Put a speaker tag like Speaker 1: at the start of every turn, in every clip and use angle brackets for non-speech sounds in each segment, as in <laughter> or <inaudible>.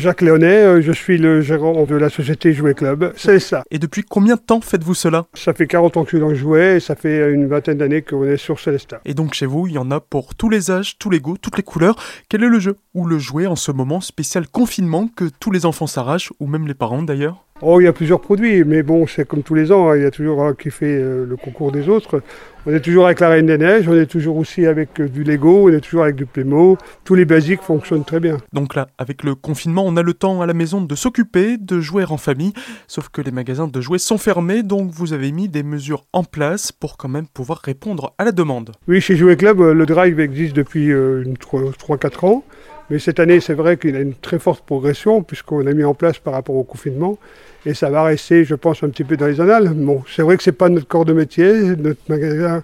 Speaker 1: Jacques Léonet, euh, je suis le gérant de la société Jouet Club, c'est ça.
Speaker 2: Et depuis combien de temps faites-vous cela?
Speaker 1: Ça fait 40 ans que je suis dans le jouet et ça fait une vingtaine d'années qu'on est sur Célestin.
Speaker 2: Et donc chez vous, il y en a pour tous les âges, tous les goûts, toutes les couleurs. Quel est le jeu ou le jouet en ce moment spécial confinement que tous les enfants s'arrachent, ou même les parents d'ailleurs?
Speaker 1: Oh, il y a plusieurs produits, mais bon, c'est comme tous les ans, hein, il y a toujours un qui fait euh, le concours des autres. On est toujours avec la Reine des Neiges, on est toujours aussi avec euh, du Lego, on est toujours avec du Playmo. Tous les basiques fonctionnent très bien.
Speaker 2: Donc là, avec le confinement, on a le temps à la maison de s'occuper, de jouer en famille. Sauf que les magasins de jouets sont fermés, donc vous avez mis des mesures en place pour quand même pouvoir répondre à la demande.
Speaker 1: Oui, chez Jouet Club, euh, le drive existe depuis 3-4 ans. Mais cette année, c'est vrai qu'il y a une très forte progression puisqu'on a mis en place par rapport au confinement. Et ça va rester, je pense, un petit peu dans les annales. Bon, c'est vrai que ce n'est pas notre corps de métier. Notre magasin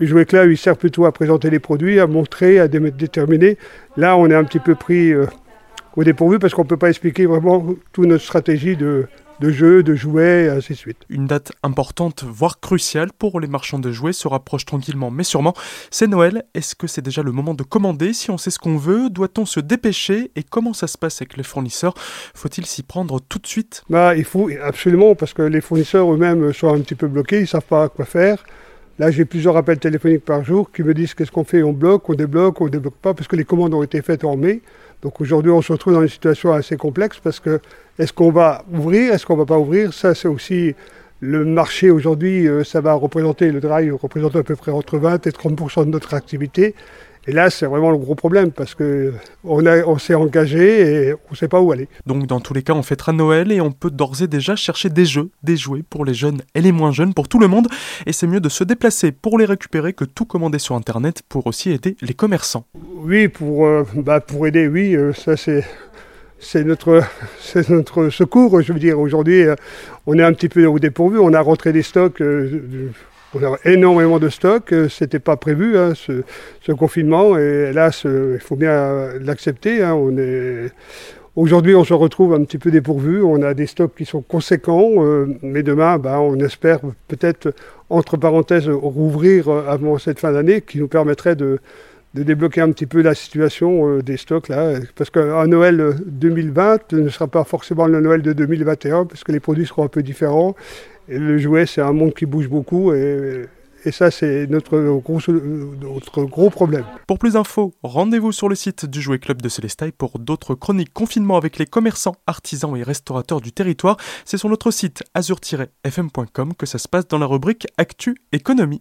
Speaker 1: Jouet Club, il sert plutôt à présenter les produits, à montrer, à déterminer. Là, on est un petit peu pris euh, au dépourvu parce qu'on ne peut pas expliquer vraiment toute notre stratégie de, de jeux, de jouets, et ainsi de suite.
Speaker 2: Une date importante, voire cruciale pour les marchands de jouets se rapproche tranquillement, mais sûrement. C'est Noël. Est-ce que c'est déjà le moment de commander Si on sait ce qu'on veut, doit-on se dépêcher? Et comment ça se passe avec les fournisseurs? Faut-il s'y prendre tout de suite?
Speaker 1: Bah, Il faut absolument, parce que les fournisseurs eux-mêmes sont un petit peu bloqués, ils ne savent pas quoi faire. Là, j'ai plusieurs appels téléphoniques par jour qui me disent qu'est-ce qu'on fait, on bloque, on débloque, on débloque pas, parce que les commandes ont été faites en mai. Donc aujourd'hui, on se retrouve dans une situation assez complexe parce que est-ce qu'on va ouvrir, est-ce qu'on va pas ouvrir? Ça, c'est aussi le marché aujourd'hui, euh, ça va représenter, le drive représente à peu près entre 20 et 30% de notre activité. Et là, c'est vraiment le gros problème parce que on, on s'est engagé et on ne sait pas où aller.
Speaker 2: Donc, dans tous les cas, on fêtera Noël et on peut d'ores et déjà chercher des jeux, des jouets pour les jeunes et les moins jeunes, pour tout le monde. Et c'est mieux de se déplacer pour les récupérer que tout commander sur Internet pour aussi aider les commerçants.
Speaker 1: Oui, pour, euh, bah, pour aider, oui, euh, ça c'est c'est notre, <laughs> c'est notre secours. Je veux dire, aujourd'hui, euh, on est un petit peu au dépourvu. On a rentré des stocks, on a énormément de stocks. C'était pas prévu, hein, ce, confinement. Et là, il faut bien l'accepter. Hein. Aujourd'hui, on se retrouve un petit peu dépourvu. On a des stocks qui sont conséquents, mais demain, bah, on espère peut-être, entre parenthèses, rouvrir avant cette fin d'année, qui nous permettrait de, de débloquer un petit peu la situation euh, des stocks là, parce qu'un Noël 2020 ne sera pas forcément le Noël de 2021 parce que les produits seront un peu différents et le jouet c'est un monde qui bouge beaucoup et, et ça c'est notre gros, notre gros problème.
Speaker 2: Pour plus d'infos, rendez-vous sur le site du Jouet Club de Célestaille pour d'autres chroniques confinement avec les commerçants, artisans et restaurateurs du territoire. C'est sur notre site azur-fm.com que ça se passe dans la rubrique Actu Économie.